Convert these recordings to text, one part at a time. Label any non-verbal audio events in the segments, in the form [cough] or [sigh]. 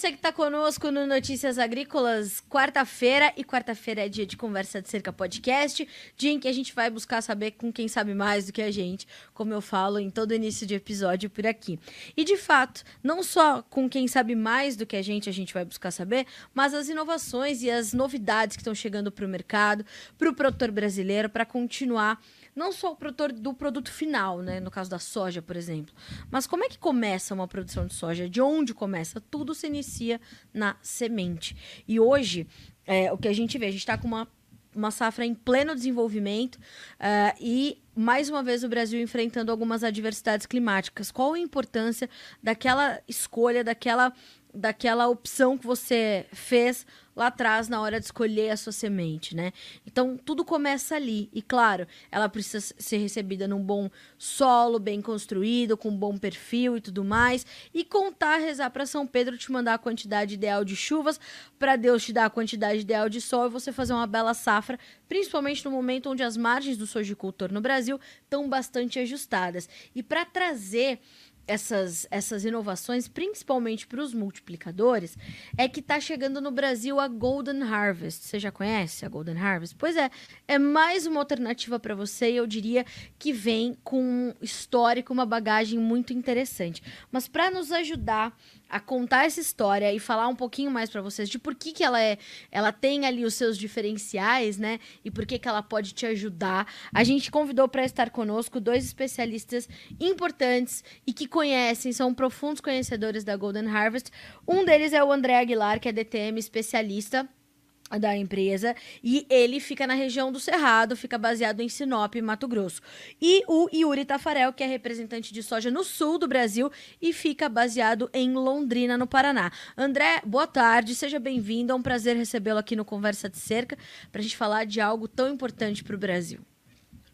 você que está conosco no Notícias Agrícolas, quarta-feira, e quarta-feira é dia de Conversa de Cerca Podcast, dia em que a gente vai buscar saber com quem sabe mais do que a gente, como eu falo em todo início de episódio por aqui. E de fato, não só com quem sabe mais do que a gente, a gente vai buscar saber, mas as inovações e as novidades que estão chegando para o mercado, para o produtor brasileiro, para continuar não só o produtor do produto final, né, no caso da soja, por exemplo, mas como é que começa uma produção de soja? De onde começa? Tudo se inicia na semente. E hoje, é, o que a gente vê, a gente está com uma uma safra em pleno desenvolvimento uh, e mais uma vez o Brasil enfrentando algumas adversidades climáticas. Qual a importância daquela escolha, daquela daquela opção que você fez lá atrás na hora de escolher a sua semente, né? Então tudo começa ali e claro, ela precisa ser recebida num bom solo, bem construído, com um bom perfil e tudo mais, e contar, rezar para São Pedro te mandar a quantidade ideal de chuvas, para Deus te dar a quantidade ideal de sol e você fazer uma bela safra, principalmente no momento onde as margens do sojicultor no Brasil estão bastante ajustadas. E para trazer essas, essas inovações, principalmente para os multiplicadores, é que está chegando no Brasil a Golden Harvest. Você já conhece a Golden Harvest? Pois é, é mais uma alternativa para você e eu diria que vem com um histórico, uma bagagem muito interessante. Mas para nos ajudar a contar essa história e falar um pouquinho mais para vocês de por que, que ela é, ela tem ali os seus diferenciais, né? E por que, que ela pode te ajudar. A gente convidou para estar conosco dois especialistas importantes e que conhecem, são profundos conhecedores da Golden Harvest. Um deles é o André Aguilar, que é DTM especialista da empresa e ele fica na região do Cerrado, fica baseado em Sinop, Mato Grosso. E o Yuri Tafarel, que é representante de soja no sul do Brasil e fica baseado em Londrina, no Paraná. André, boa tarde, seja bem-vindo, é um prazer recebê-lo aqui no Conversa de Cerca para a gente falar de algo tão importante para o Brasil.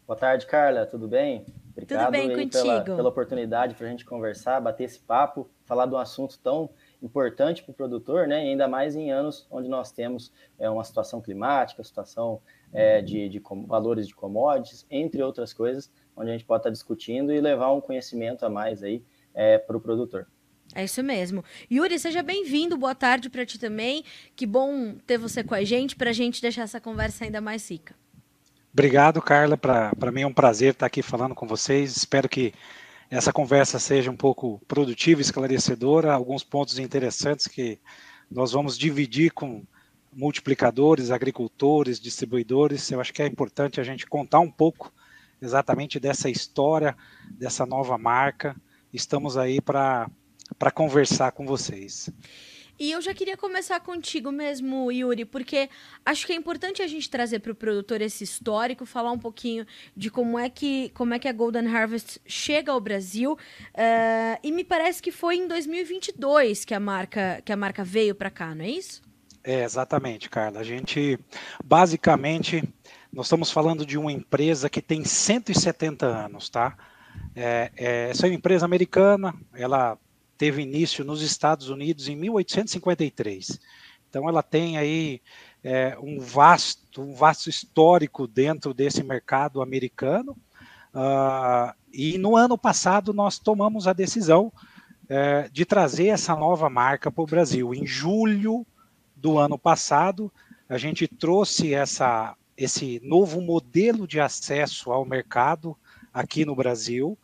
Boa tarde, Carla, tudo bem? Obrigado tudo bem contigo. Pela, pela oportunidade para a gente conversar, bater esse papo, falar de um assunto tão importante para o produtor, né? Ainda mais em anos onde nós temos é, uma situação climática, situação é, de, de valores de commodities, entre outras coisas, onde a gente pode estar discutindo e levar um conhecimento a mais aí é, para o produtor. É isso mesmo. Yuri, seja bem-vindo. Boa tarde para ti também. Que bom ter você com a gente, para a gente deixar essa conversa ainda mais rica. Obrigado, Carla. Para mim é um prazer estar aqui falando com vocês. Espero que essa conversa seja um pouco produtiva, esclarecedora, alguns pontos interessantes que nós vamos dividir com multiplicadores, agricultores, distribuidores. Eu acho que é importante a gente contar um pouco exatamente dessa história, dessa nova marca. Estamos aí para conversar com vocês. E eu já queria começar contigo mesmo, Yuri, porque acho que é importante a gente trazer para o produtor esse histórico, falar um pouquinho de como é que, como é que a Golden Harvest chega ao Brasil. Uh, e me parece que foi em 2022 que a marca, que a marca veio para cá, não é isso? É, exatamente, Carla. A gente, basicamente, nós estamos falando de uma empresa que tem 170 anos, tá? É, é, essa é uma empresa americana, ela teve início nos Estados Unidos em 1853. Então ela tem aí é, um vasto, um vasto histórico dentro desse mercado americano. Uh, e no ano passado nós tomamos a decisão é, de trazer essa nova marca para o Brasil. Em julho do ano passado, a gente trouxe essa, esse novo modelo de acesso ao mercado aqui no Brasil.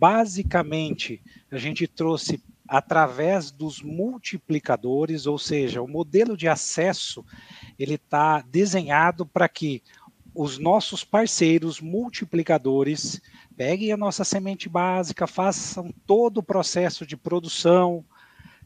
Basicamente, a gente trouxe através dos multiplicadores, ou seja, o modelo de acesso ele está desenhado para que os nossos parceiros multiplicadores peguem a nossa semente básica, façam todo o processo de produção,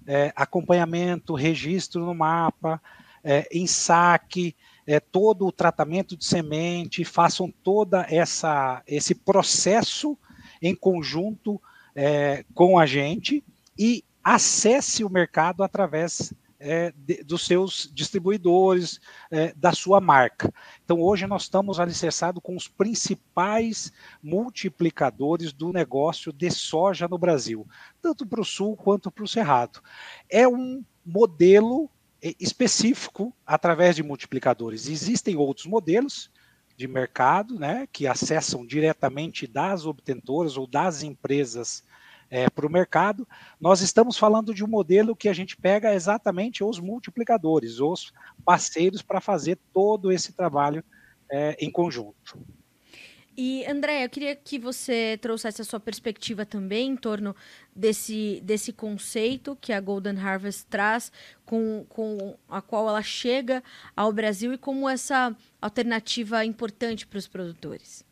é, acompanhamento, registro no mapa, é, ensaque, é, todo o tratamento de semente, façam toda essa esse processo em conjunto é, com a gente e acesse o mercado através é, de, dos seus distribuidores, é, da sua marca. Então, hoje nós estamos alicerçados com os principais multiplicadores do negócio de soja no Brasil, tanto para o sul quanto para o cerrado. É um modelo é, específico através de multiplicadores. Existem outros modelos de mercado, né, que acessam diretamente das obtentoras ou das empresas é, para o mercado. Nós estamos falando de um modelo que a gente pega exatamente os multiplicadores, os parceiros para fazer todo esse trabalho é, em conjunto. E, André, eu queria que você trouxesse a sua perspectiva também em torno desse, desse conceito que a Golden Harvest traz, com, com a qual ela chega ao Brasil e como essa alternativa é importante para os produtores.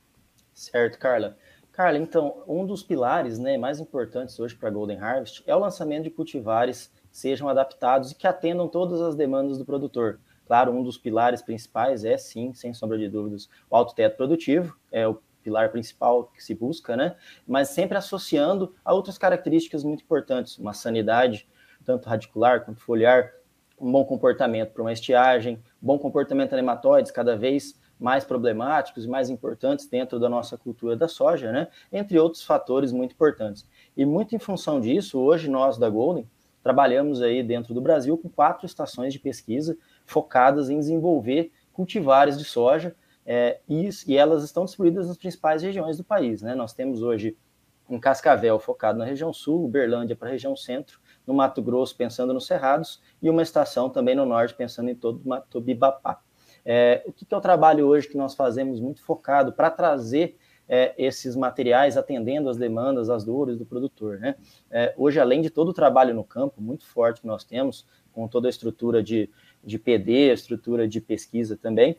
Certo, Carla. Carla, então, um dos pilares né, mais importantes hoje para a Golden Harvest é o lançamento de cultivares sejam adaptados e que atendam todas as demandas do produtor. Claro, um dos pilares principais é, sim, sem sombra de dúvidas, o alto teto produtivo, é o pilar principal que se busca, né? Mas sempre associando a outras características muito importantes, uma sanidade, tanto radicular quanto foliar, um bom comportamento para uma estiagem, bom comportamento de nematóides cada vez mais problemáticos e mais importantes dentro da nossa cultura da soja, né? Entre outros fatores muito importantes. E muito em função disso, hoje nós da Golden trabalhamos aí dentro do Brasil com quatro estações de pesquisa focadas em desenvolver cultivares de soja é, e, e, elas estão distribuídas nas principais regiões do país. Né? Nós temos hoje um Cascavel focado na região sul, Uberlândia para a região centro, no Mato Grosso pensando nos Cerrados e uma estação também no norte pensando em todo o Mato Bibapá. É, o que, que é o trabalho hoje que nós fazemos muito focado para trazer é, esses materiais atendendo às demandas, às dores do produtor. Né? É, hoje, além de todo o trabalho no campo muito forte que nós temos, com toda a estrutura de, de PD, a estrutura de pesquisa também,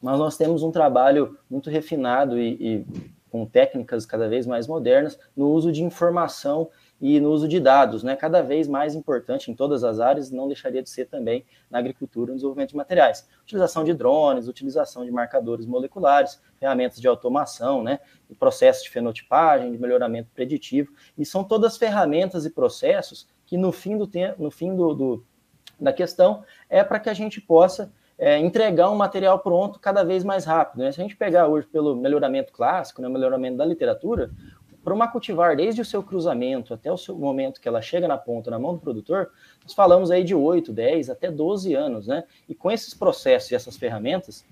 mas nós temos um trabalho muito refinado e, e com técnicas cada vez mais modernas no uso de informação e no uso de dados, né, cada vez mais importante em todas as áreas, não deixaria de ser também na agricultura no desenvolvimento de materiais. Utilização de drones, utilização de marcadores moleculares, ferramentas de automação, né, e processos de fenotipagem, de melhoramento preditivo, e são todas ferramentas e processos que no fim do tempo, no fim do, do da questão é para que a gente possa é, entregar um material pronto cada vez mais rápido. Né? Se a gente pegar hoje pelo melhoramento clássico, né, melhoramento da literatura, para uma cultivar, desde o seu cruzamento até o seu momento que ela chega na ponta, na mão do produtor, nós falamos aí de 8, 10, até 12 anos, né? E com esses processos e essas ferramentas,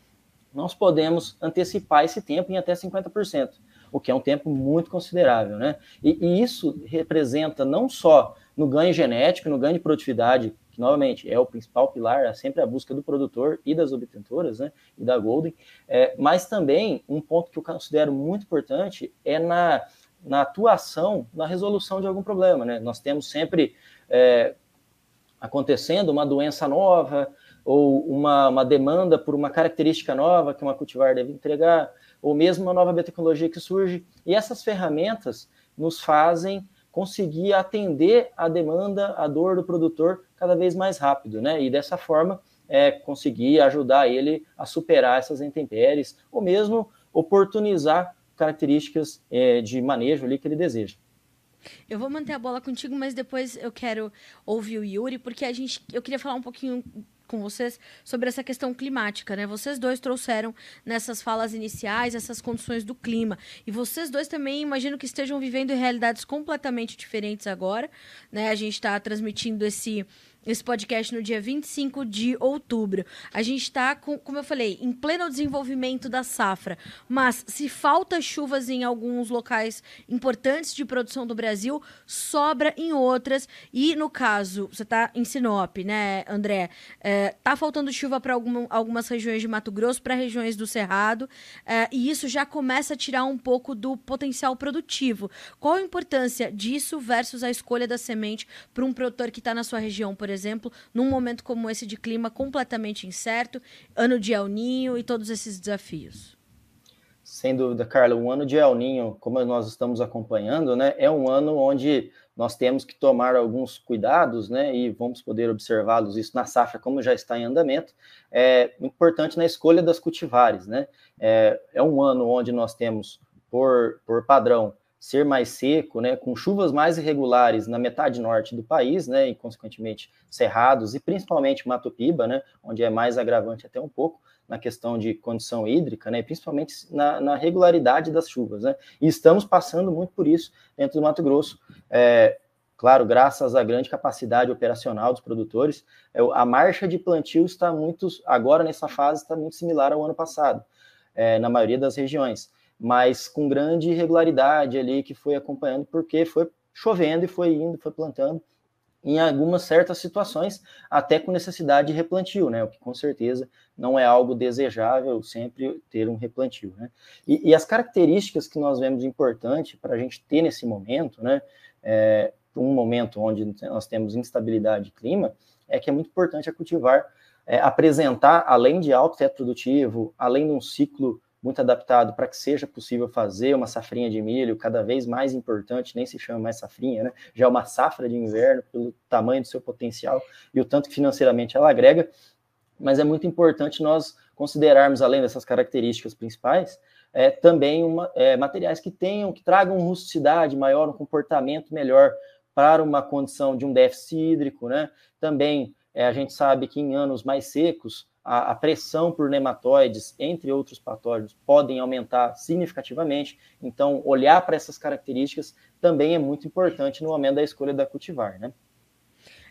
nós podemos antecipar esse tempo em até 50%, o que é um tempo muito considerável, né? E, e isso representa não só no ganho genético, no ganho de produtividade que novamente é o principal pilar, é sempre a busca do produtor e das obtentoras, né, e da Golden, é, mas também um ponto que eu considero muito importante é na, na atuação, na resolução de algum problema, né, nós temos sempre é, acontecendo uma doença nova, ou uma, uma demanda por uma característica nova que uma cultivar deve entregar, ou mesmo uma nova biotecnologia que surge, e essas ferramentas nos fazem conseguir atender a demanda, a dor do produtor cada vez mais rápido, né? E dessa forma é, conseguir ajudar ele a superar essas intempéries ou mesmo oportunizar características é, de manejo ali que ele deseja. Eu vou manter a bola contigo, mas depois eu quero ouvir o Yuri, porque a gente, eu queria falar um pouquinho com vocês sobre essa questão climática, né? Vocês dois trouxeram nessas falas iniciais essas condições do clima. E vocês dois também imagino que estejam vivendo realidades completamente diferentes agora, né? A gente está transmitindo esse esse podcast no dia 25 de outubro. A gente está, como eu falei, em pleno desenvolvimento da safra. Mas se falta chuvas em alguns locais importantes de produção do Brasil, sobra em outras. E no caso, você está em Sinop, né, André? É, tá faltando chuva para alguma, algumas regiões de Mato Grosso, para regiões do Cerrado. É, e isso já começa a tirar um pouco do potencial produtivo. Qual a importância disso versus a escolha da semente para um produtor que está na sua região, por exemplo, num momento como esse de clima completamente incerto, ano de El Ninho e todos esses desafios? Sem dúvida, Carla, o ano de El Ninho, como nós estamos acompanhando, né, é um ano onde nós temos que tomar alguns cuidados, né, e vamos poder observá-los isso na safra, como já está em andamento, é importante na escolha das cultivares, né, é, é um ano onde nós temos, por, por padrão, ser mais seco, né, com chuvas mais irregulares na metade norte do país, né, e consequentemente cerrados e principalmente Mato Piba, né, onde é mais agravante até um pouco na questão de condição hídrica, né, principalmente na, na regularidade das chuvas, né, e estamos passando muito por isso dentro do Mato Grosso. É, claro, graças à grande capacidade operacional dos produtores, é, a marcha de plantio está muito, agora nessa fase, está muito similar ao ano passado, é, na maioria das regiões mas com grande irregularidade ali que foi acompanhando, porque foi chovendo e foi indo, foi plantando em algumas certas situações, até com necessidade de replantio, né? O que com certeza não é algo desejável sempre ter um replantio, né? E, e as características que nós vemos importante para a gente ter nesse momento, né? É, um momento onde nós temos instabilidade de clima, é que é muito importante a cultivar é, apresentar, além de alto teto produtivo, além de um ciclo muito adaptado para que seja possível fazer uma safrinha de milho cada vez mais importante, nem se chama mais safrinha, né? Já é uma safra de inverno pelo tamanho do seu potencial e o tanto que financeiramente ela agrega, mas é muito importante nós considerarmos, além dessas características principais, é, também uma, é, materiais que tenham, que tragam rusticidade maior, um comportamento melhor para uma condição de um déficit hídrico, né? Também é, a gente sabe que em anos mais secos, a, a, pressão por nematóides, entre outros patógenos, podem aumentar significativamente. Então, olhar para essas características também é muito importante no momento da escolha da cultivar, né?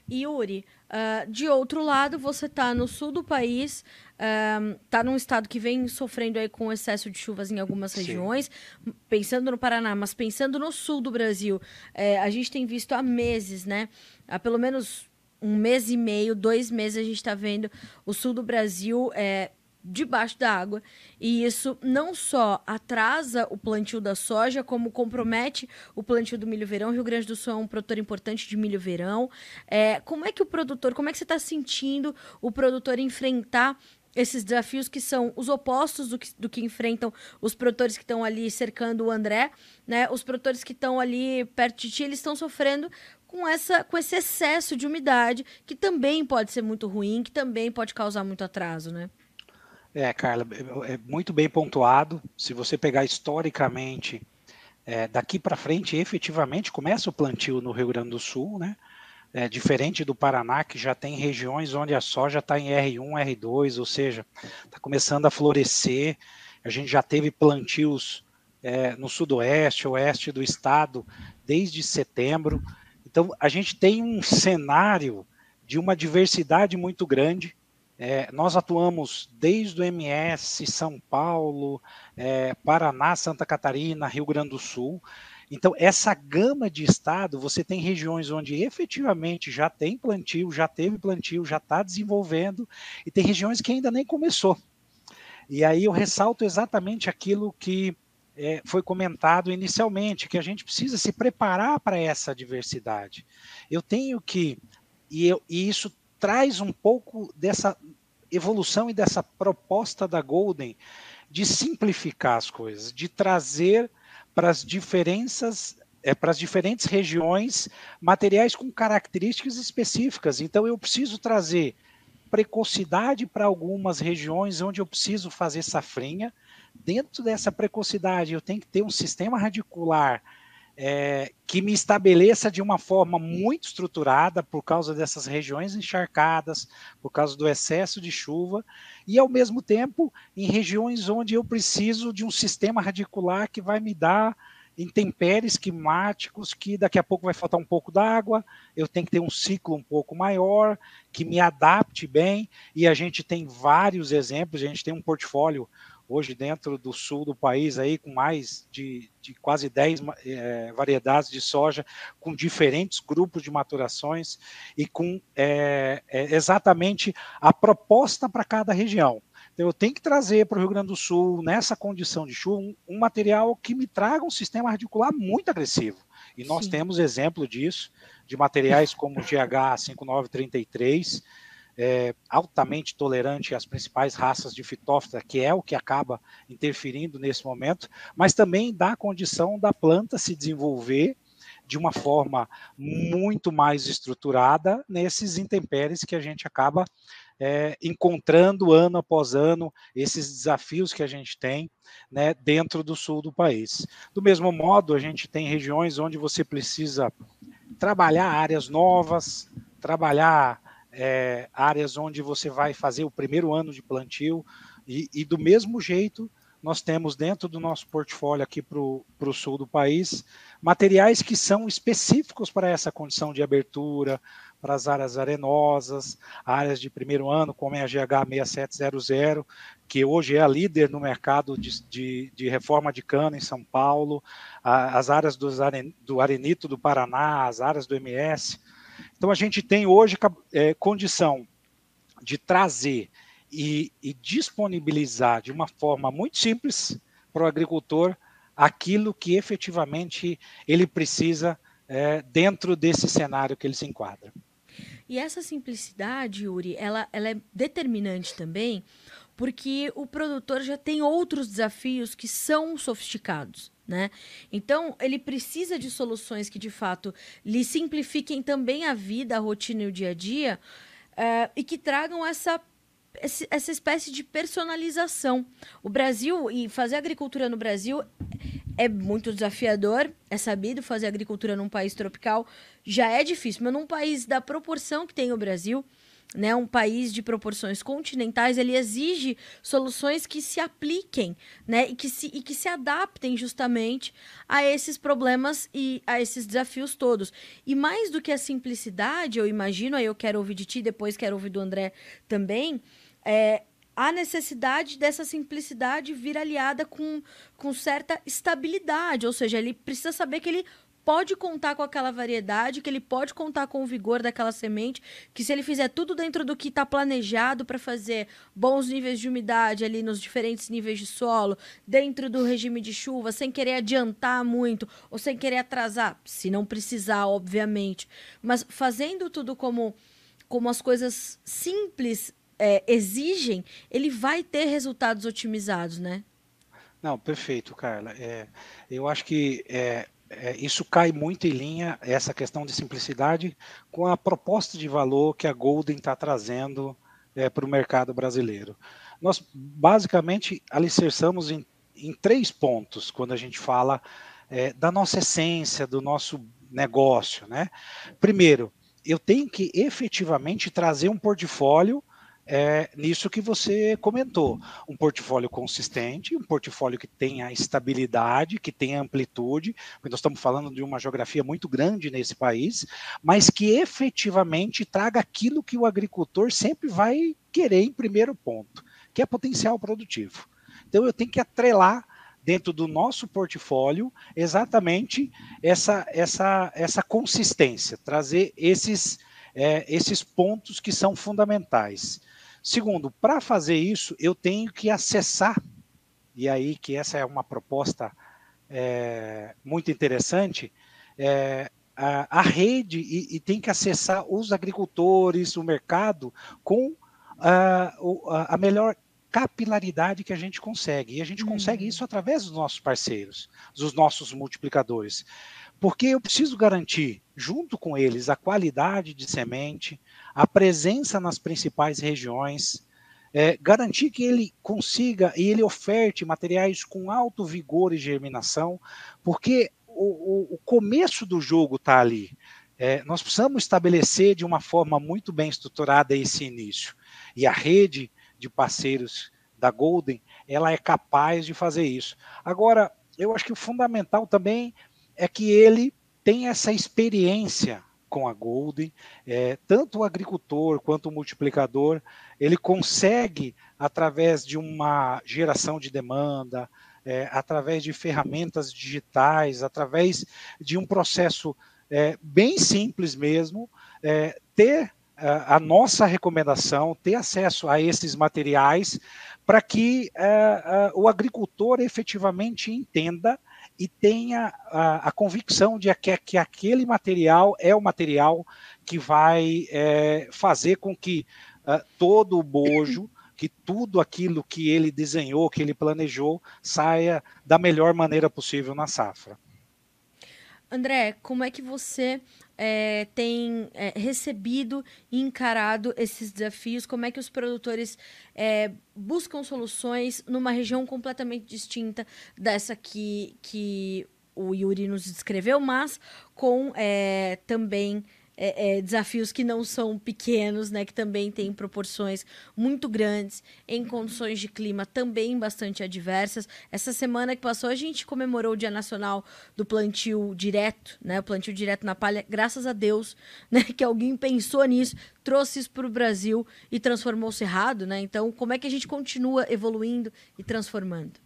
Yuri, uh, de outro lado, você está no sul do país, está num estado que vem sofrendo aí com excesso de chuvas em algumas Sim. regiões, pensando no Paraná, mas pensando no sul do Brasil, é, a gente tem visto há meses, né? Há pelo menos um mês e meio, dois meses, a gente está vendo o sul do Brasil é, debaixo da água. E isso não só atrasa o plantio da soja, como compromete o plantio do milho verão. Rio Grande do Sul é um produtor importante de milho verão. É, como é que o produtor, como é que você está sentindo o produtor enfrentar esses desafios que são os opostos do que, do que enfrentam os produtores que estão ali cercando o André, né? Os produtores que estão ali perto de ti, eles estão sofrendo com, essa, com esse excesso de umidade, que também pode ser muito ruim, que também pode causar muito atraso, né? É, Carla, é muito bem pontuado. Se você pegar historicamente, é, daqui para frente, efetivamente começa o plantio no Rio Grande do Sul, né? É, diferente do Paraná, que já tem regiões onde a soja está em R1, R2, ou seja, está começando a florescer. A gente já teve plantios é, no sudoeste, oeste do estado desde setembro. Então, a gente tem um cenário de uma diversidade muito grande. É, nós atuamos desde o MS, São Paulo, é, Paraná, Santa Catarina, Rio Grande do Sul. Então, essa gama de estado, você tem regiões onde efetivamente já tem plantio, já teve plantio, já está desenvolvendo, e tem regiões que ainda nem começou. E aí eu ressalto exatamente aquilo que é, foi comentado inicialmente, que a gente precisa se preparar para essa diversidade. Eu tenho que, e, eu, e isso traz um pouco dessa evolução e dessa proposta da Golden de simplificar as coisas, de trazer para as diferenças é, para as diferentes regiões materiais com características específicas. Então eu preciso trazer precocidade para algumas regiões onde eu preciso fazer safrinha, dentro dessa precocidade, eu tenho que ter um sistema radicular é, que me estabeleça de uma forma muito estruturada por causa dessas regiões encharcadas, por causa do excesso de chuva, e ao mesmo tempo em regiões onde eu preciso de um sistema radicular que vai me dar intempéries climáticos que daqui a pouco vai faltar um pouco d'água, eu tenho que ter um ciclo um pouco maior, que me adapte bem, e a gente tem vários exemplos, a gente tem um portfólio hoje dentro do sul do país, aí com mais de, de quase 10 é, variedades de soja, com diferentes grupos de maturações e com é, é, exatamente a proposta para cada região. Então, eu tenho que trazer para o Rio Grande do Sul, nessa condição de chuva, um, um material que me traga um sistema radicular muito agressivo. E nós Sim. temos exemplo disso, de materiais como o GH 5933, é, altamente tolerante às principais raças de fitófita, que é o que acaba interferindo nesse momento, mas também dá a condição da planta se desenvolver de uma forma muito mais estruturada nesses intempéries que a gente acaba é, encontrando ano após ano esses desafios que a gente tem né, dentro do sul do país. Do mesmo modo, a gente tem regiões onde você precisa trabalhar áreas novas, trabalhar é, áreas onde você vai fazer o primeiro ano de plantio, e, e, do mesmo jeito nós temos dentro do nosso portfólio aqui para o sul do país materiais que são específicos para essa condição de abertura, para as áreas arenosas, áreas de primeiro ano, como é a GH 6700, que hoje é a líder no mercado de, de, de reforma de cana em São Paulo, a, as áreas do, do Arenito do Paraná, as áreas do MS. Então, a gente tem hoje é, condição de trazer e, e disponibilizar de uma forma muito simples para o agricultor aquilo que efetivamente ele precisa é, dentro desse cenário que ele se enquadra. E essa simplicidade, Yuri, ela, ela é determinante também, porque o produtor já tem outros desafios que são sofisticados. Né? Então, ele precisa de soluções que, de fato, lhe simplifiquem também a vida, a rotina e o dia a dia, uh, e que tragam essa essa espécie de personalização. O Brasil e fazer agricultura no Brasil é muito desafiador, é sabido fazer agricultura num país tropical já é difícil, mas num país da proporção que tem o Brasil, né, um país de proporções continentais, ele exige soluções que se apliquem, né, e que se, e que se adaptem justamente a esses problemas e a esses desafios todos. E mais do que a simplicidade, eu imagino, aí eu quero ouvir de ti, depois quero ouvir do André também, é, a necessidade dessa simplicidade vir aliada com, com certa estabilidade, ou seja, ele precisa saber que ele pode contar com aquela variedade, que ele pode contar com o vigor daquela semente, que se ele fizer tudo dentro do que está planejado para fazer bons níveis de umidade ali nos diferentes níveis de solo, dentro do regime de chuva, sem querer adiantar muito ou sem querer atrasar, se não precisar, obviamente, mas fazendo tudo como como as coisas simples é, exigem, ele vai ter resultados otimizados, né? Não, perfeito, Carla. É, eu acho que é, é, isso cai muito em linha, essa questão de simplicidade, com a proposta de valor que a Golden está trazendo é, para o mercado brasileiro. Nós, basicamente, alicerçamos em, em três pontos quando a gente fala é, da nossa essência, do nosso negócio. Né? Primeiro, eu tenho que efetivamente trazer um portfólio é, nisso que você comentou. Um portfólio consistente, um portfólio que tenha estabilidade, que tenha amplitude, porque nós estamos falando de uma geografia muito grande nesse país, mas que efetivamente traga aquilo que o agricultor sempre vai querer em primeiro ponto, que é potencial produtivo. Então eu tenho que atrelar dentro do nosso portfólio exatamente essa, essa, essa consistência, trazer esses, é, esses pontos que são fundamentais. Segundo, para fazer isso, eu tenho que acessar, e aí que essa é uma proposta é, muito interessante, é, a, a, rede e, e, tem que acessar os agricultores, o mercado, com a, a melhor capilaridade que a gente consegue. E a gente consegue uhum. isso através dos nossos parceiros, dos nossos multiplicadores. Porque eu preciso garantir, junto com eles, a qualidade de semente, a presença nas principais regiões, é, garantir que ele consiga e ele oferte materiais com alto vigor e germinação, porque o, o, o começo do jogo está ali. É, nós precisamos estabelecer de uma forma muito bem estruturada esse início. E a rede de parceiros da Golden, ela é capaz de fazer isso. Agora, eu acho que o fundamental também é que ele tem essa experiência com a Golden, é, tanto o agricultor quanto o multiplicador, ele consegue, através de uma geração de demanda, é, através de ferramentas digitais, através de um processo é, bem simples mesmo, é, ter a nossa recomendação, ter acesso a esses materiais, para que é, é, o agricultor efetivamente entenda e tenha a, a convicção de que, que, aquele material é o material que vai é, fazer com que uh, todo o bojo, que tudo aquilo que ele desenhou, que ele planejou, saia da melhor maneira possível na safra. André, como é que você é, tem é, recebido e encarado esses desafios? Como é que os produtores é, buscam soluções numa região completamente distinta dessa que, que o Yuri nos descreveu, mas com é, também é, é, desafios que não são pequenos, né, que também têm proporções muito grandes em condições de clima também bastante adversas. Essa semana que passou a gente comemorou o Dia Nacional do Plantio Direto, né, o plantio direto na palha. Graças a Deus, [laughs] né, que alguém pensou nisso, trouxe isso para o Brasil e transformou o cerrado, né? Então, como é que a gente continua evoluindo e transformando?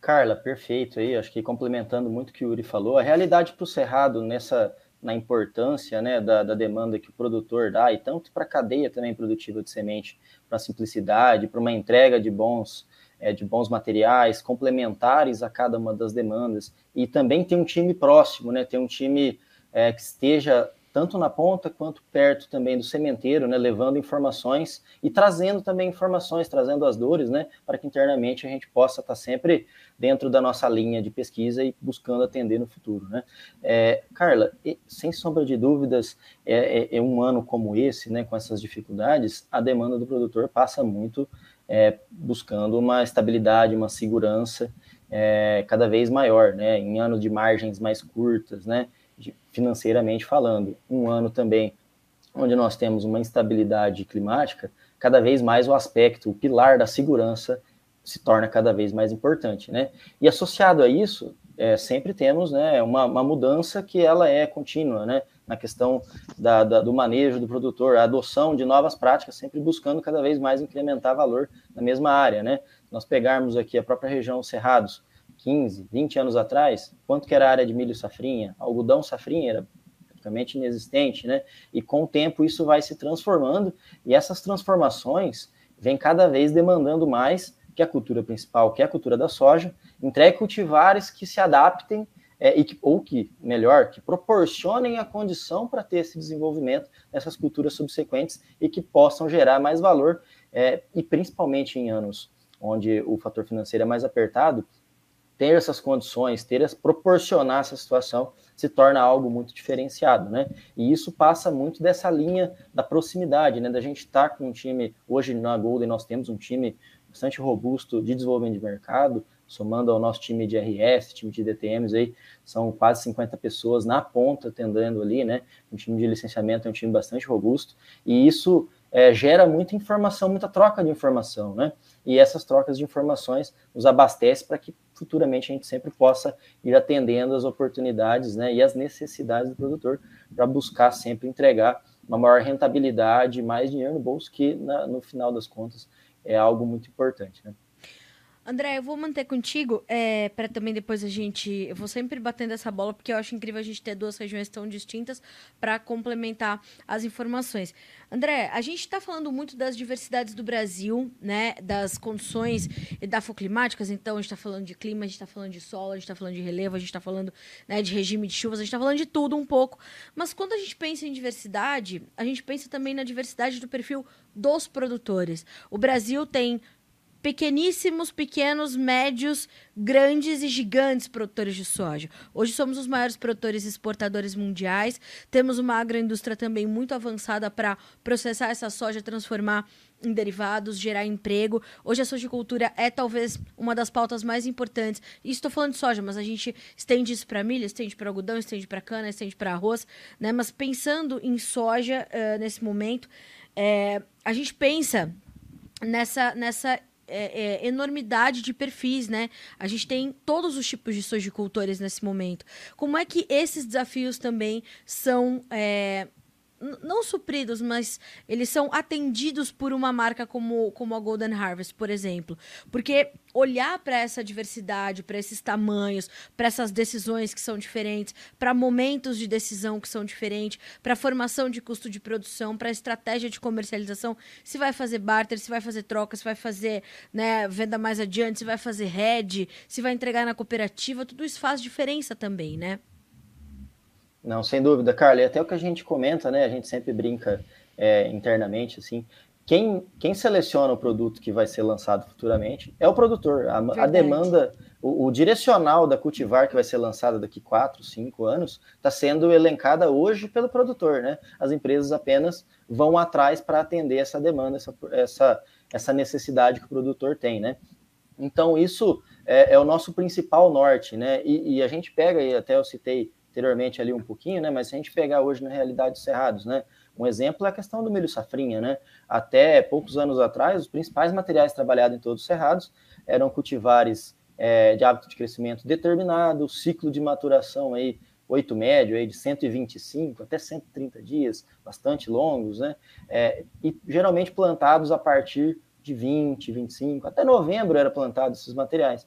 Carla, perfeito aí. Acho que complementando muito o que o Yuri falou, a realidade para o cerrado nessa na importância né, da, da, demanda que o produtor dá, e tanto para a cadeia também produtiva de semente, para a simplicidade, para uma entrega de bons, é, de bons materiais, complementares a cada uma das demandas, e também ter um time próximo, né, ter um time é, que esteja tanto na ponta quanto perto também do sementeiro, né, levando informações e trazendo também informações, trazendo as dores, né, para que internamente a gente possa estar sempre dentro da nossa linha de pesquisa e buscando atender no futuro, né. É, Carla, sem sombra de dúvidas, é, é, é, um ano como esse, né, com essas dificuldades, a demanda do produtor passa muito é, buscando uma estabilidade, uma segurança é, cada vez maior, né, em anos de margens mais curtas, né, financeiramente falando. Um ano também onde nós temos uma instabilidade climática, cada vez mais o aspecto, o pilar da segurança se torna cada vez mais importante, né? E associado a isso, é, sempre temos né, uma, uma, mudança que ela é contínua, né? Na questão da, da, do manejo do produtor, a adoção de novas práticas, sempre buscando cada vez mais incrementar valor na mesma área, né? Nós pegarmos aqui a própria região Cerrados, 15, 20 anos atrás, quanto que era a área de milho safrinha? Algodão safrinha era praticamente inexistente, né? E com o tempo isso vai se transformando e essas transformações vêm cada vez demandando mais que a cultura principal, que é a cultura da soja, entregue cultivares que se adaptem é, e que, ou que, melhor, que proporcionem a condição para ter esse desenvolvimento nessas culturas subsequentes e que possam gerar mais valor, é, e principalmente em anos onde o fator financeiro é mais apertado, ter essas condições, ter proporcionar essa situação se torna algo muito diferenciado, né? E isso passa muito dessa linha da proximidade, né? Da gente estar tá com um time, hoje na Golden nós temos um time bastante robusto de desenvolvimento de mercado, somando ao nosso time de RS, time de DTMs aí, são quase 50 pessoas na ponta atendendo ali, né? Um time de licenciamento é um time bastante robusto, e isso é, gera muita informação, muita troca de informação, né? E essas trocas de informações nos abastece para que futuramente a gente sempre possa ir atendendo as oportunidades, né? E as necessidades do produtor para buscar sempre entregar uma maior rentabilidade, mais dinheiro no bolso, que na, no final das contas é algo muito importante, né? André, eu vou manter contigo é, para também depois a gente. Eu vou sempre batendo essa bola, porque eu acho incrível a gente ter duas regiões tão distintas para complementar as informações. André, a gente está falando muito das diversidades do Brasil, né? Das condições edafoclimáticas, então a gente está falando de clima, a gente está falando de solo, a gente está falando de relevo, a gente está falando né, de regime de chuvas, a gente está falando de tudo um pouco. Mas quando a gente pensa em diversidade, a gente pensa também na diversidade do perfil dos produtores. O Brasil tem pequeníssimos, pequenos, médios, grandes e gigantes produtores de soja. Hoje somos os maiores produtores e exportadores mundiais. Temos uma agroindústria também muito avançada para processar essa soja, transformar em derivados, gerar emprego. Hoje a sojicultura é talvez uma das pautas mais importantes. E estou falando de soja, mas a gente estende isso para milho, estende para algodão, estende para cana, estende para arroz, né? Mas pensando em soja uh, nesse momento, é, a gente pensa nessa, nessa é, é, enormidade de perfis, né? A gente tem todos os tipos de sojicultores nesse momento. Como é que esses desafios também são é, não supridos, mas eles são atendidos por uma marca como, como a Golden Harvest, por exemplo. Porque olhar para essa diversidade, para esses tamanhos, para essas decisões que são diferentes, para momentos de decisão que são diferentes, para formação de custo de produção, para estratégia de comercialização, se vai fazer barter, se vai fazer troca, se vai fazer né, venda mais adiante, se vai fazer head, se vai entregar na cooperativa, tudo isso faz diferença também, né? Não, sem dúvida, Carla. E até o que a gente comenta, né? A gente sempre brinca é, internamente, assim. Quem, quem seleciona o produto que vai ser lançado futuramente é o produtor. A, a demanda, o, o, direcional da cultivar que vai ser lançada daqui 4, 5 anos, está sendo elencada hoje pelo produtor, né? As empresas apenas vão atrás para atender essa demanda, essa, essa, essa necessidade que o produtor tem, né? Então, isso é, é o nosso principal norte, né? E, e, a gente pega, e até eu citei anteriormente ali um pouquinho, né? Mas se a gente pegar hoje na realidade dos cerrados, né? Um exemplo é a questão do milho safrinha, né? Até poucos anos atrás, os principais materiais trabalhados em todos os cerrados eram cultivares é, de hábito de crescimento determinado, ciclo de maturação aí, oito médio aí de 125 até 130 dias, bastante longos, né? É, e geralmente plantados a partir de 20, 25, até novembro era plantado esses materiais.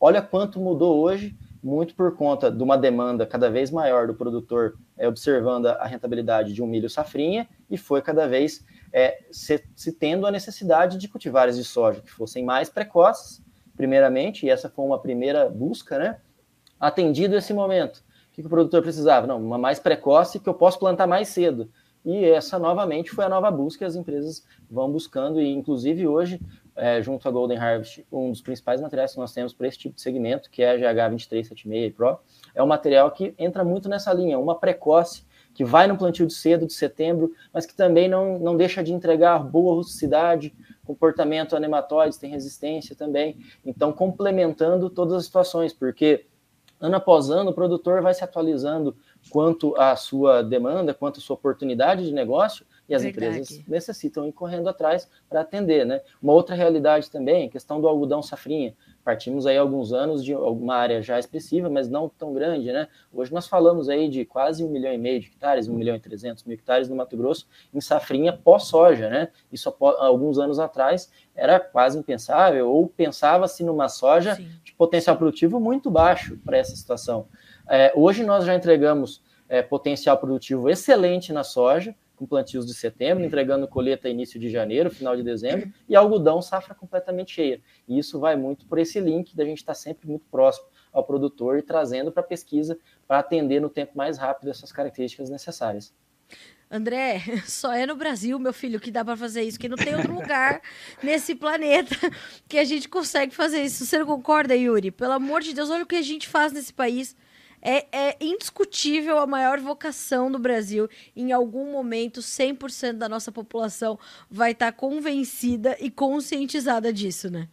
Olha quanto mudou hoje, muito por conta de uma demanda cada vez maior do produtor é, observando a rentabilidade de um milho safrinha e foi cada vez é, se, se, tendo a necessidade de cultivares de soja que fossem mais precoces, primeiramente, e essa foi uma primeira busca, né? Atendido esse momento. O que, que o produtor precisava? Não, uma mais precoce que eu posso plantar mais cedo. E essa novamente foi a nova busca que as empresas vão buscando, e inclusive hoje, é, junto à Golden Harvest, um dos principais materiais que nós temos para esse tipo de segmento, que é a GH2376 Pro, é um material que entra muito nessa linha, uma precoce, que vai no plantio de cedo de setembro, mas que também não, não deixa de entregar boa rusticidade, comportamento anematóides, tem resistência também. Então, complementando todas as situações, porque ano após ano o produtor vai se atualizando quanto à sua demanda, quanto à sua oportunidade de negócio, e as Verdade. empresas necessitam ir correndo atrás para atender, né? Uma outra realidade também, questão do algodão safrinha. Partimos aí alguns anos de alguma área já expressiva, mas não tão grande, né? Hoje nós falamos aí de quase um milhão e meio de hectares, um milhão e trezentos mil hectares no Mato Grosso em safrinha pós-soja, né? Isso alguns anos atrás era quase impensável, ou pensava-se numa soja Sim. de potencial produtivo muito baixo para essa situação. É, hoje nós já entregamos é, potencial produtivo excelente na soja, com plantios de setembro, entregando colheita início de janeiro, final de dezembro, e algodão safra completamente cheia. E isso vai muito por esse link da gente estar sempre muito próximo ao produtor e trazendo para a pesquisa para atender no tempo mais rápido essas características necessárias. André, só é no Brasil, meu filho, que dá para fazer isso, que não tem outro lugar nesse planeta que a gente consegue fazer isso. Você não concorda, Yuri? Pelo amor de Deus, olha o que a gente faz nesse país. É, é, indiscutível a maior vocação do Brasil. Em algum momento, 100% da nossa população vai estar tá convencida e conscientizada disso, né?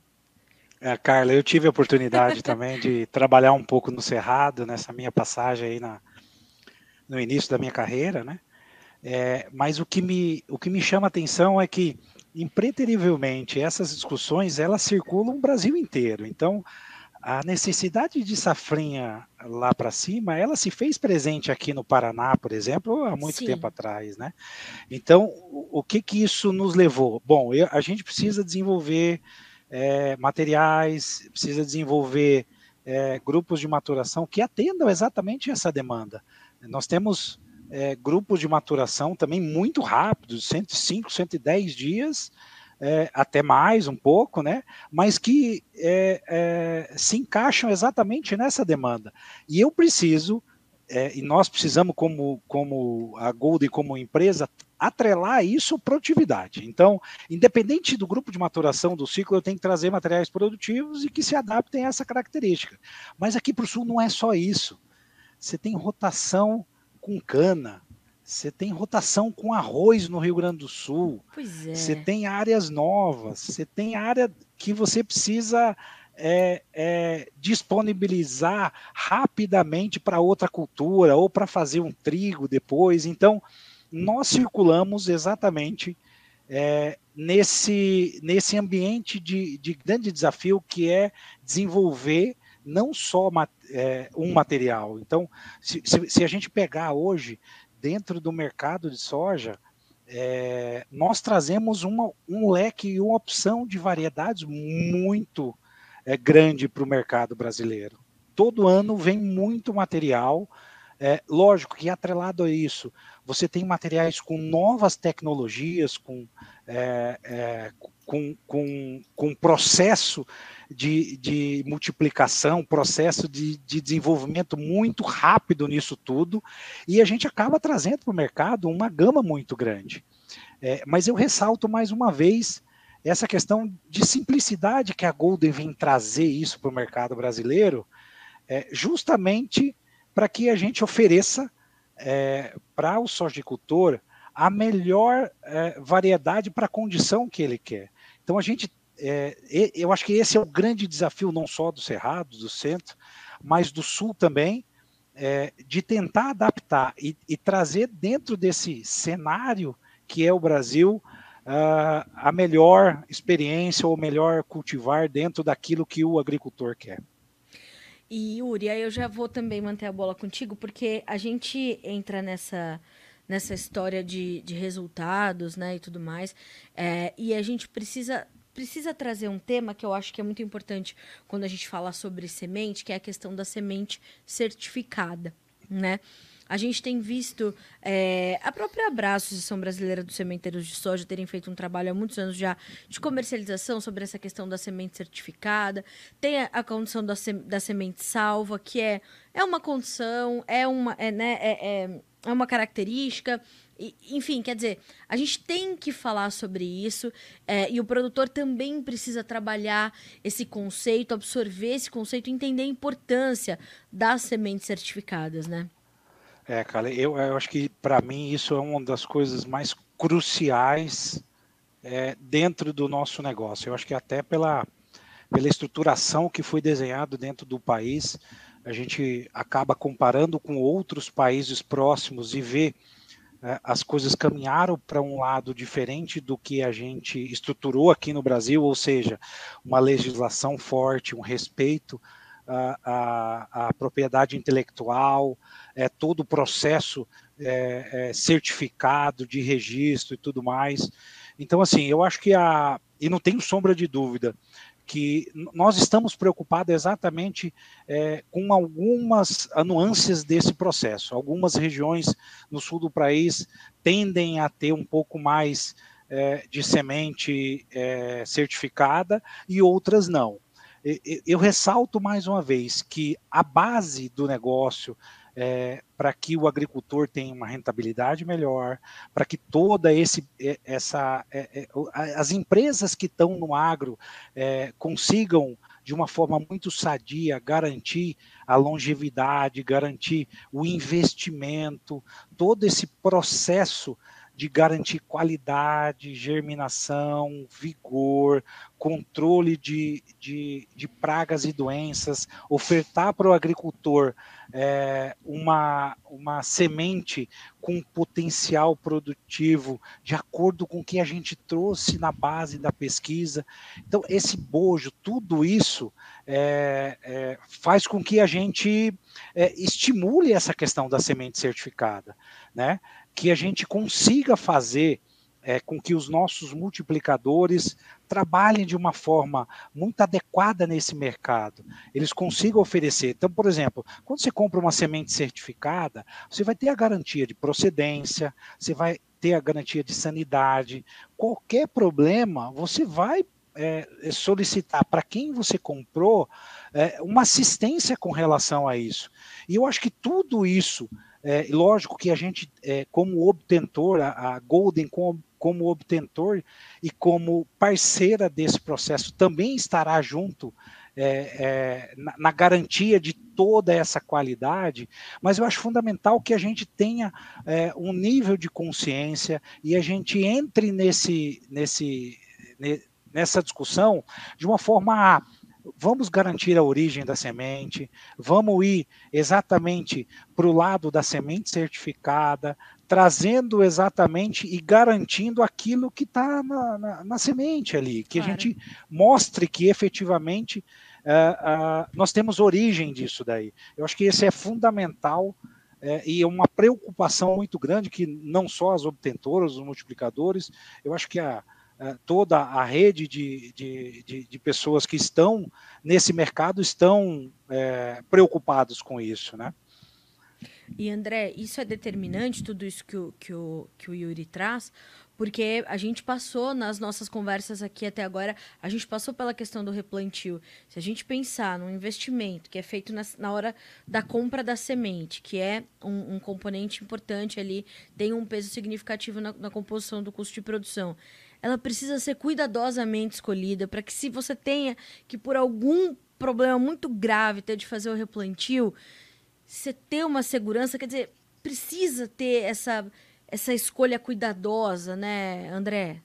É, Carla, eu tive a oportunidade [laughs] também de trabalhar um pouco no Cerrado, nessa minha passagem aí na, no início da minha carreira, né? É, mas o que, me, o que me chama a atenção é que, impreterivelmente, essas discussões, elas circulam o Brasil inteiro. Então, a necessidade de safrinha lá para cima, ela se fez presente aqui no Paraná, por exemplo, há muito Sim. tempo atrás, né? Então, o, que que isso nos levou? Bom, eu, a gente precisa desenvolver é, materiais, precisa desenvolver é, grupos de maturação que atendam exatamente essa demanda. Nós temos é, grupos de maturação também muito rápidos, 105, 110 dias, é, até mais um pouco, né? Mas que é, é, se encaixam exatamente nessa demanda. E eu preciso, é, e nós precisamos, como, como a Golden, como empresa, atrelar isso produtividade. Então, independente do grupo de maturação do ciclo, eu tenho que trazer materiais produtivos e que se adaptem a essa característica. Mas aqui para o sul não é só isso. Você tem rotação com cana, você tem rotação com arroz no Rio Grande do Sul. Pois é. Você tem áreas novas. Você tem área que você precisa é, é, disponibilizar rapidamente para outra cultura ou para fazer um trigo depois. Então, nós circulamos exatamente é, nesse, nesse ambiente de, de grande desafio que é desenvolver não só é, um material. Então, se, se, se, a gente pegar hoje dentro do mercado de soja, é, nós trazemos uma, um leque e uma opção de variedades muito é, grande para o mercado brasileiro. Todo ano vem muito material. É, lógico que atrelado a isso, você tem materiais com novas tecnologias, com, é, é, com, com, com processo de, de multiplicação, processo de, de desenvolvimento muito rápido nisso tudo, e a gente acaba trazendo para o mercado uma gama muito grande. É, mas eu ressalto mais uma vez essa questão de simplicidade que a Golden vem trazer isso para o mercado brasileiro, é, justamente para que a gente ofereça é, para o sojicultor a melhor é, variedade para a condição que ele quer. Então a gente é, eu acho que esse é o grande desafio, não só do Cerrado, do centro, mas do sul também, é, de tentar adaptar e, e, trazer dentro desse cenário que é o Brasil uh, a melhor experiência ou melhor cultivar dentro daquilo que o agricultor quer. E Yuri, aí eu já vou também manter a bola contigo, porque a gente entra nessa nessa história de, de resultados, né, e tudo mais, é, e a gente precisa precisa trazer um tema que eu acho que é muito importante quando a gente fala sobre semente, que é a questão da semente certificada, né? A gente tem visto é, a própria Abraço, Associação Brasileira dos Sementeiros de Soja, terem feito um trabalho há muitos anos já de comercialização sobre essa questão da semente certificada. Tem a, a condição da, da semente salva, que é, é uma condição, é uma, é, né, é, é, é uma característica. Enfim, quer dizer, a gente tem que falar sobre isso é, e o produtor também precisa trabalhar esse conceito, absorver esse conceito, entender a importância das sementes certificadas, né? É, cara, eu, eu acho que para mim isso é uma das coisas mais cruciais é, dentro do nosso negócio. Eu acho que até pela, pela estruturação que foi desenhado dentro do país, a gente acaba comparando com outros países próximos e vê é, as coisas caminharam para um lado diferente do que a gente estruturou aqui no Brasil, ou seja, uma legislação forte, um respeito à, à, à propriedade intelectual, é, todo o processo é, é, certificado de registro e tudo mais. Então, assim, eu acho que a. E não tenho sombra de dúvida, que nós estamos preocupados exatamente é, com algumas nuances desse processo. Algumas regiões no sul do país tendem a ter um pouco mais é, de semente é, certificada e outras não. Eu ressalto mais uma vez que a base do negócio é, para que o agricultor tenha uma rentabilidade melhor, para que toda esse, essa, é, é, as empresas que estão no agro é, consigam de uma forma muito sadia garantir a longevidade, garantir o investimento, todo esse processo de garantir qualidade, germinação, vigor, controle de, de, de pragas e doenças, ofertar para o agricultor é, uma, uma semente com potencial produtivo, de acordo com o que a gente trouxe na base da pesquisa. Então, esse bojo, tudo isso é, é, faz com que a gente é, estimule essa questão da semente certificada, né? Que a gente consiga fazer é, com que os nossos multiplicadores trabalhem de uma forma muito adequada nesse mercado, eles consigam oferecer. Então, por exemplo, quando você compra uma semente certificada, você vai ter a garantia de procedência, você vai ter a garantia de sanidade. Qualquer problema, você vai é, solicitar para quem você comprou é, uma assistência com relação a isso. E eu acho que tudo isso é, lógico que a gente, é, como obtentor, a, a Golden como, como obtentor e como parceira desse processo, também estará junto é, é, na, na, garantia de toda essa qualidade, mas eu acho fundamental que a gente tenha é, um nível de consciência e a gente entre nesse, nesse, nessa discussão de uma forma vamos garantir a origem da semente, vamos ir exatamente para o lado da semente certificada, trazendo exatamente e garantindo aquilo que está na, na, na, semente ali, que claro. a gente mostre que efetivamente uh, uh, nós temos origem disso daí. Eu acho que esse é fundamental é, e é uma preocupação muito grande que não só as obtentoras, os multiplicadores, eu acho que a, toda a rede de, de, de, de, pessoas que estão nesse mercado estão é, preocupados com isso, né? E André, isso é determinante, tudo isso que o, que o, que o Yuri traz, porque a gente passou nas nossas conversas aqui até agora, a gente passou pela questão do replantio. Se a gente pensar num investimento que é feito na, na hora da compra da semente, que é um, um componente importante ali, tem um peso significativo na, na composição do custo de produção ela precisa ser cuidadosamente escolhida para que se você tenha que por algum problema muito grave ter de fazer o replantio, você ter uma segurança, quer dizer, precisa ter essa essa escolha cuidadosa, né, André?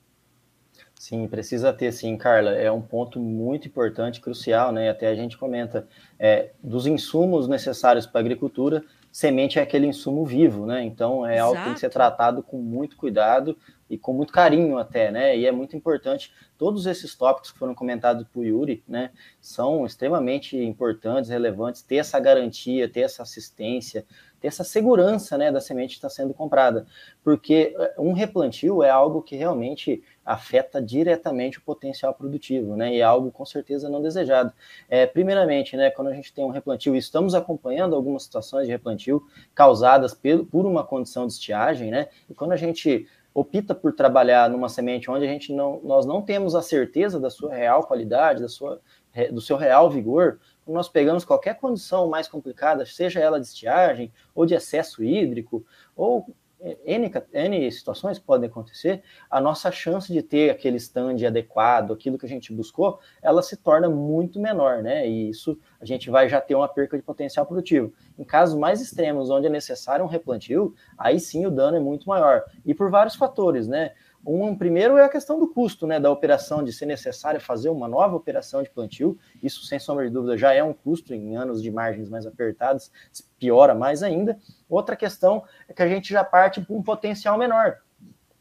Sim, precisa ter sim, Carla. É um ponto muito importante, crucial, né? Até a gente comenta é, dos insumos necessários para a agricultura, semente é aquele insumo vivo, né? Então é Exato. algo que tem que ser tratado com muito cuidado e com muito carinho até, né? E é muito importante. Todos esses tópicos que foram comentados por Yuri, né, são extremamente importantes, relevantes. Ter essa garantia, ter essa assistência, ter essa segurança né, da semente que está sendo comprada. Porque eh, um replantio é algo que realmente afeta diretamente o potencial produtivo, né? E é algo com certeza não desejado. É, primeiramente, né, quando a gente tem um replantio, estamos acompanhando algumas situações de replantio causadas por, por uma condição de estiagem, né? E quando a gente opta por trabalhar numa semente onde a gente não, nós não temos a certeza da sua real qualidade, da sua, do seu real vigor, nós pegamos qualquer condição mais complicada, seja ela de estiagem ou de excesso hídrico, ou N, N situações que podem acontecer, a nossa chance de ter aquele stand adequado, aquilo que a gente buscou, ela se torna muito menor, né? E isso a gente vai já ter uma perca de potencial produtivo. Em casos mais extremos, onde é necessário um replantio, aí sim o dano é muito maior. E por vários fatores, né? Um primeiro é a questão do custo, né, da operação, de ser necessário fazer uma nova operação de plantio. Isso, sem sombra de dúvida, já é um custo em anos de margens mais apertadas, piora mais ainda. Outra questão é que a gente já parte para um potencial menor,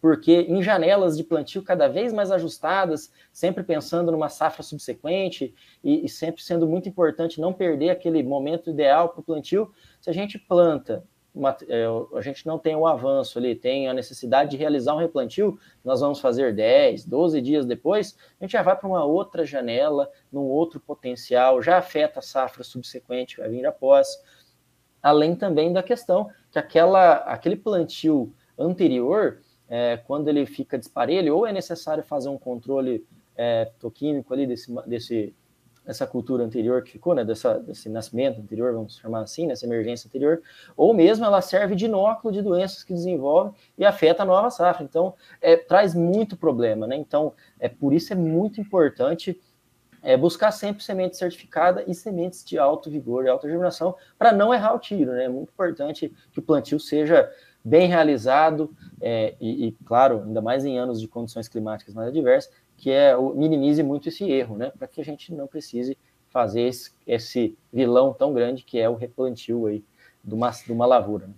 porque em janelas de plantio cada vez mais ajustadas, sempre pensando numa safra subsequente e, e sempre sendo muito importante não perder aquele momento ideal para o plantio, se a gente planta a gente não tem o avanço ali, tem a necessidade de realizar um replantio, nós vamos fazer 10, 12 dias depois, a gente já vai para uma outra janela, num outro potencial, já afeta a safra subsequente que vai vir após, além também da questão que aquela, aquele plantio anterior, é, quando ele fica disparelho, ou é necessário fazer um controle é, toquímico ali desse, desse essa cultura anterior que ficou, né, dessa, desse nascimento anterior, vamos chamar assim, nessa emergência anterior, ou mesmo ela serve de inóculo de doenças que desenvolvem e afeta a nova safra. Então, é, traz muito problema, né? Então, é por isso é muito importante é, buscar sempre semente certificada e sementes de alto vigor e alta germinação para não errar o tiro, né? É muito importante que o plantio seja bem realizado é, e, e, claro, ainda mais em anos de condições climáticas mais adversas, que é minimize muito esse erro, né? Para que a gente não precise fazer esse, esse, vilão tão grande que é o replantio aí de uma, de uma lavoura. Né?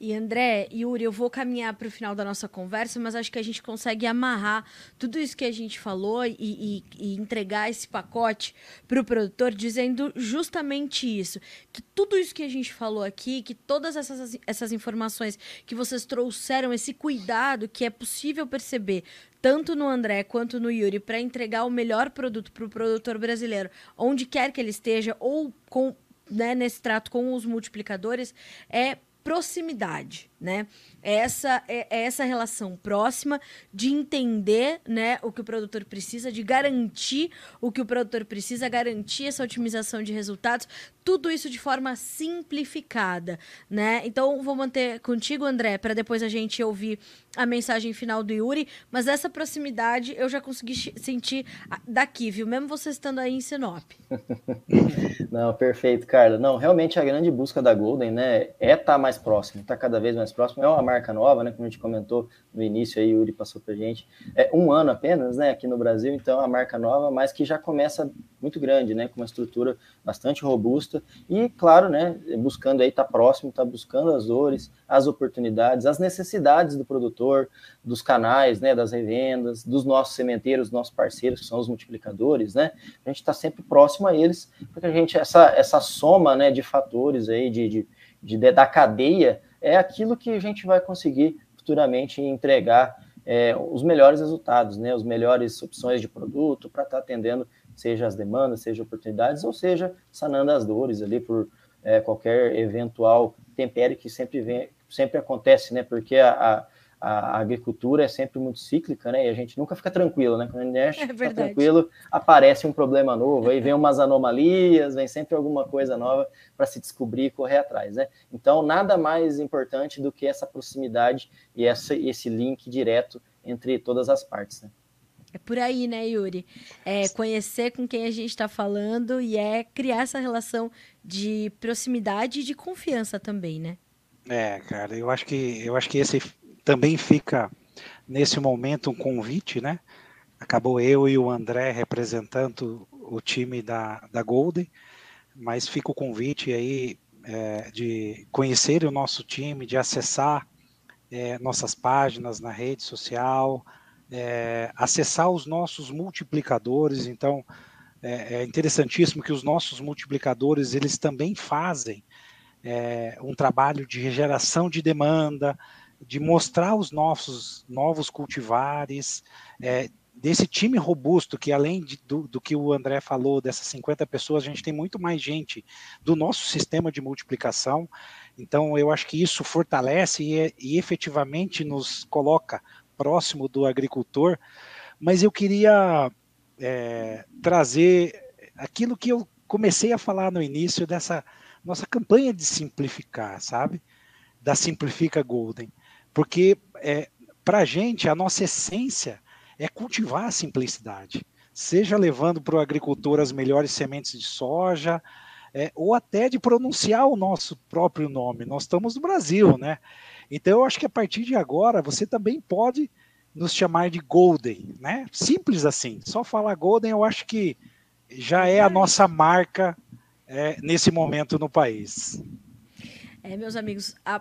E André, Yuri, eu vou caminhar para o final da nossa conversa, mas acho que a gente consegue amarrar tudo isso que a gente falou e, e, e entregar esse pacote para o produtor, dizendo justamente isso: que tudo isso que a gente falou aqui, que todas essas, essas informações que vocês trouxeram, esse cuidado que é possível perceber tanto no André quanto no Yuri para entregar o melhor produto para o produtor brasileiro, onde quer que ele esteja, ou com, né, nesse trato com os multiplicadores, é proximidade, né? É essa é, é, essa relação próxima de entender, né, o que o produtor precisa, de garantir o que o produtor precisa, garantir essa otimização de resultados, tudo isso de forma simplificada, né? Então vou manter contigo, André, para depois a gente ouvir a mensagem final do Yuri, mas essa proximidade eu já consegui sentir daqui, viu? Mesmo você estando aí em Sinop. [laughs] Não, perfeito, Carla. Não, realmente a grande busca da Golden, né, é estar tá mais próximo, estar tá cada vez mais próximo. É uma marca nova, né, como a gente comentou no início aí, o Yuri passou pra gente. É um ano apenas, né, aqui no Brasil, então é uma marca nova, mas que já começa muito grande, né, com uma estrutura bastante robusta e, claro, né, buscando aí tá próximo, estar tá buscando as dores, as oportunidades, as necessidades do produtor, dos canais, né, das revendas, dos nossos sementeiros, nossos parceiros, que são os multiplicadores, né, a gente está sempre próximo a eles, porque a gente, essa, essa soma, né, de fatores aí, de, de, de, da cadeia, é aquilo que a gente vai conseguir futuramente entregar é, os melhores resultados, né, as melhores opções de produto para estar tá atendendo seja as demandas, seja oportunidades, ou seja, sanando as dores ali por é, qualquer eventual tempério que sempre vem, sempre acontece, né? Porque a, a, a, agricultura é sempre muito cíclica, né? E a gente nunca fica tranquilo, né? Quando a gente é fica tranquilo, aparece um problema novo, aí [laughs] vem umas anomalias, vem sempre alguma coisa nova para se descobrir e correr atrás, né? Então, nada mais importante do que essa proximidade e essa, esse link direto entre todas as partes, né? É por aí, né, Yuri? É conhecer com quem a gente está falando e é criar essa relação de proximidade e de confiança também, né? É, cara, eu acho que eu acho que esse também fica nesse momento um convite, né? Acabou eu e o André representando o time da, da Golden. mas fica o convite aí é, de conhecer o nosso time, de acessar é, nossas páginas na rede social, é, acessar os nossos multiplicadores. Então, é, é, interessantíssimo que os nossos multiplicadores eles também fazem é, um trabalho de geração de demanda, de mostrar os nossos novos cultivares, é, desse time robusto, que além de, do, do, que o André falou, dessas 50 pessoas, a gente tem muito mais gente do nosso sistema de multiplicação. Então, eu acho que isso fortalece e, e efetivamente nos coloca próximo do agricultor. Mas eu queria é, trazer aquilo que eu comecei a falar no início dessa nossa campanha de simplificar, sabe? Da Simplifica Golden. Porque é, para a gente, a nossa essência é cultivar a simplicidade, seja levando para o agricultor as melhores sementes de soja, é, ou até de pronunciar o nosso próprio nome. Nós estamos no Brasil, né? Então eu acho que a partir de agora você também pode nos chamar de Golden, né? Simples assim. Só falar Golden eu acho que já é a nossa marca é, nesse momento no país. É, meus amigos, a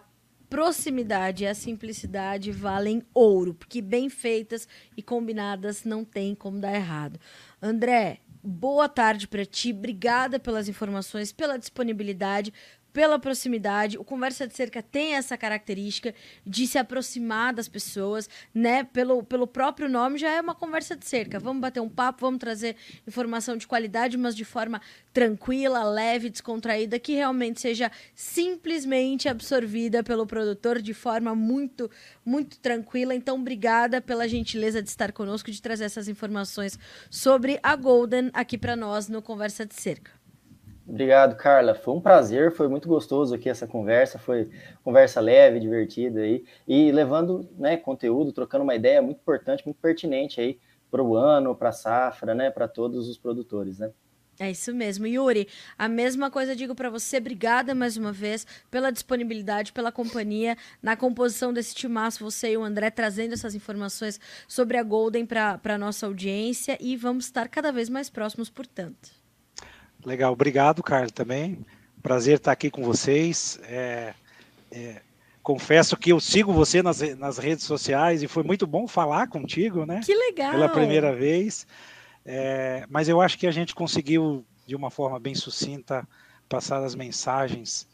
proximidade e a simplicidade valem ouro, porque bem feitas e combinadas não tem como dar errado. André, boa tarde para ti. Obrigada pelas informações, pela disponibilidade pela proximidade. O Conversa de Cerca tem essa característica de se aproximar das pessoas, né? Pelo, pelo próprio nome já é uma conversa de cerca. Vamos bater um papo, vamos trazer informação de qualidade, mas de forma tranquila, leve, descontraída, que realmente seja simplesmente absorvida pelo produtor de forma muito, muito tranquila. Então, obrigada pela gentileza de estar conosco, de trazer essas informações sobre a Golden aqui para nós no Conversa de Cerca. Obrigado, Carla. Foi um prazer, foi muito gostoso aqui essa conversa, foi conversa leve, divertida aí, e levando né, conteúdo, trocando uma ideia muito importante, muito pertinente aí para o ano, para a safra, né, para todos os produtores, né? É isso mesmo. Yuri, a mesma coisa digo para você. Obrigada mais uma vez pela disponibilidade, pela companhia na composição desse timaço, você e o André trazendo essas informações sobre a Golden para a nossa audiência e vamos estar cada vez mais próximos, portanto. Legal, obrigado, Carlos, também. Prazer estar aqui com vocês. É, é, confesso que eu sigo você nas, nas redes sociais e foi muito bom falar contigo, né? Que legal! Pela primeira vez. É, mas eu acho que a gente conseguiu, de uma forma bem sucinta, passar as mensagens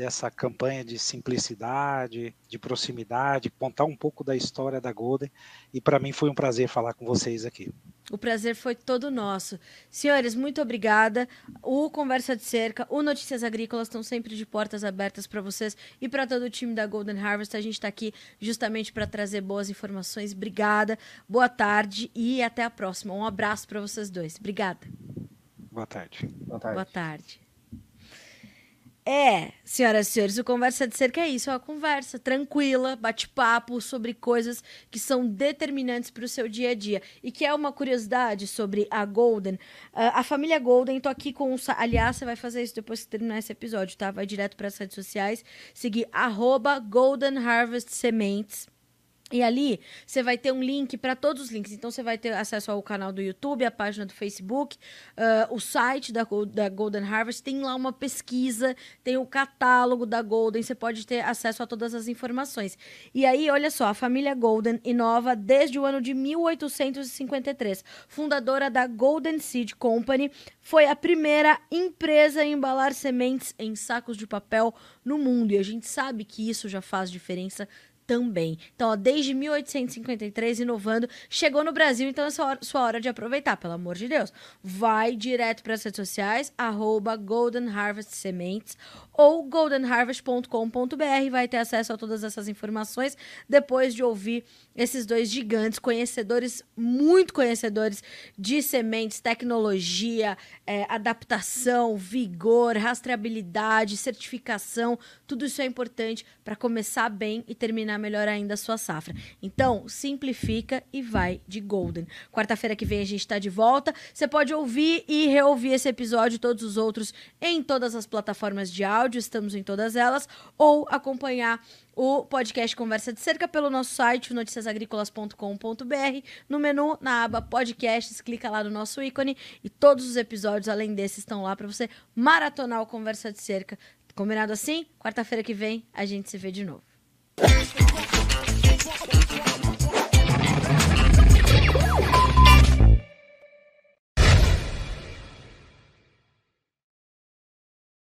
dessa campanha de simplicidade, de proximidade, contar um pouco da história da Golden. E para mim foi um prazer falar com vocês aqui. O prazer foi todo nosso. Senhores, muito obrigada. O Conversa de Cerca, o Notícias Agrícolas estão sempre de portas abertas para vocês e para todo o time da Golden Harvest. A gente está aqui justamente para trazer boas informações. Obrigada, boa tarde e até a próxima. Um abraço para vocês dois. Obrigada. Boa tarde. Boa tarde. Boa tarde. É, senhoras e senhores, o Conversa de Cerca é isso, é uma conversa tranquila, bate-papo sobre coisas que são determinantes para o seu dia a dia. E que é uma curiosidade sobre a Golden. Uh, a família Golden, tô aqui com o... Aliás, você vai fazer isso depois que terminar esse episódio, tá? Vai direto para as redes sociais, seguir arroba Golden Harvest Sementes e ali você vai ter um link para todos os links. Então você vai ter acesso ao canal do YouTube, a página do Facebook, uh, o site da, da Golden Harvest. Tem lá uma pesquisa, tem o catálogo da Golden. Você pode ter acesso a todas as informações. E aí, olha só, a família Golden inova desde o ano de 1853. Fundadora da Golden Seed Company, foi a primeira empresa a embalar sementes em sacos de papel no mundo. E a gente sabe que isso já faz diferença também. Então, ó, desde 1853, inovando, chegou no Brasil, então é sua hora, sua hora de aproveitar, pelo amor de Deus. Vai direto para as redes sociais, arroba Golden Harvest Sementes ou goldenharvest.com.br, vai ter acesso a todas essas informações depois de ouvir esses dois gigantes, conhecedores, muito conhecedores de sementes, tecnologia, é, adaptação, vigor, rastreabilidade, certificação, tudo isso é importante para começar bem e terminar melhor ainda a sua safra. Então, simplifica e vai de Golden. Quarta-feira que vem a gente está de volta. Você pode ouvir e reouvir esse episódio e todos os outros em todas as plataformas de áudio, estamos em todas elas, ou acompanhar o podcast Conversa de Cerca pelo nosso site, noticiasagricolas.com.br. No menu, na aba Podcasts, clica lá no nosso ícone e todos os episódios, além desses, estão lá para você maratonar o Conversa de Cerca. Combinado assim? Quarta-feira que vem a gente se vê de novo. Yeah.